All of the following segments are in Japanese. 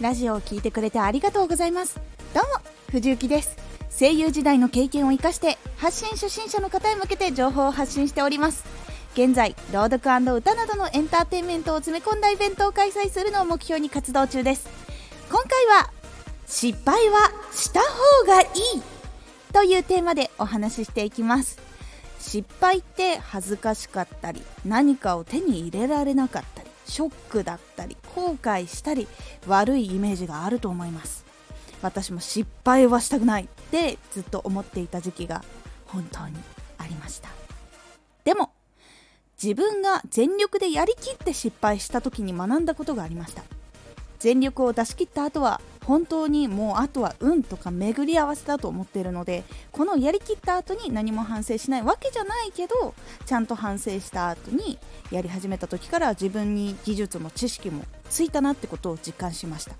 ラジオを聞いてくれてありがとうございます。どうも藤幸です。声優時代の経験を生かして発信初心者の方へ向けて情報を発信しております。現在朗読歌などのエンターテインメントを詰め込んだイベントを開催するのを目標に活動中です。今回は失敗はした方がいい。というテーマでお話ししていきます。失敗って恥ずかしかったり何かを手に入れられなかったり。ショックだったり後悔したり悪いイメージがあると思います。私も失敗はしたくないってずっと思っていた時期が本当にありました。でも自分が全力でやりきって失敗した時に学んだことがありました。全力を出し切った後は本当にもうあとは運とか巡り合わせだと思っているのでこのやりきった後に何も反省しないわけじゃないけどちゃんと反省した後にやり始めた時から自分に技術も知識もついたなってことを実感しました。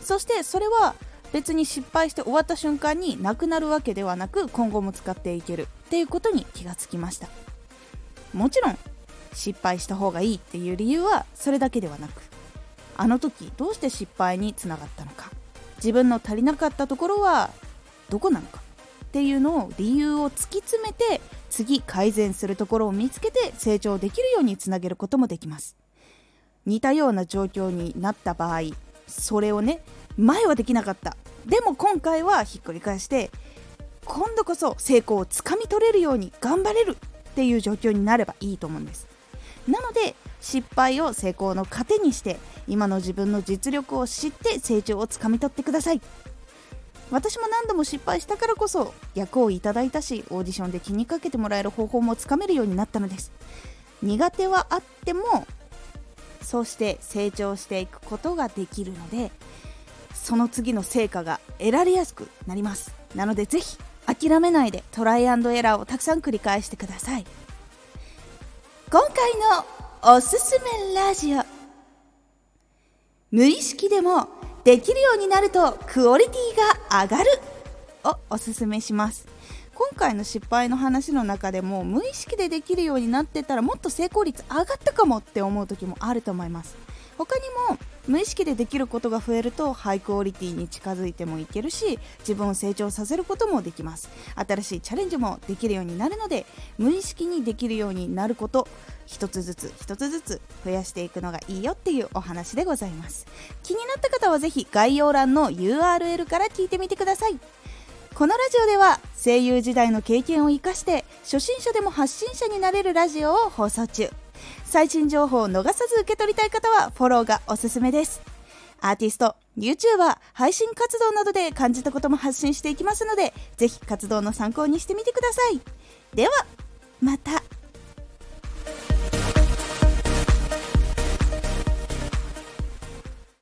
そしてそれは別に失敗して終わった瞬間になくなるわけではなく今後も使っていけるっていうことに気がつきました。もちろん失敗した方がいいっていう理由はそれだけではなくあの時どうして失敗につながったのか？自分の足りなかったところはどこなのか？っていうのを理由を突き詰めて次改善するところを見つけて成長できるようにつなげることもできます。似たような状況になった場合それをね前はできなかった。でも今回はひっくり返して今度こそ成功をつかみ取れるように頑張れるっていう状況になればいいと思うんです。なので失敗を成功の糧にして今の自分の実力を知って成長をつかみ取ってください。私も何度も失敗したからこそ役をいただいたしオーディションで気にかけてもらえる方法もつかめるようになったのです。苦手はあってもそうして成長していくことができるのでその次の成果が得られやすくなります。なのでぜひ諦めないでトライアンドエラーをたくさん繰り返してください。今回のおすすめラジオ。無意識でもできるようになるとクオリティが上がるをおすすめします。今回の失敗の話の中でも無意識でできるようになってたらもっと成功率上がったかもって思う時もあると思います。他にも無意識でできることが増えるとハイクオリティに近づいてもいけるし自分を成長させることもできます。新しいチャレンジもできるようになるので無意識にできるようになること一つずつ一つずつ増やしていくのがいいよっていうお話でございます。気になった方はぜひ概要欄の URL から聞いてみてください。このラジオでは声優時代の経験を生かして初心者でも発信者になれるラジオを放送中。最新情報を逃さず受け取りたい方はフォローがおすすめです。アーティスト YouTuber 配信活動などで感じたことも発信していきますのでぜひ活動の参考にしてみてください。ではまた。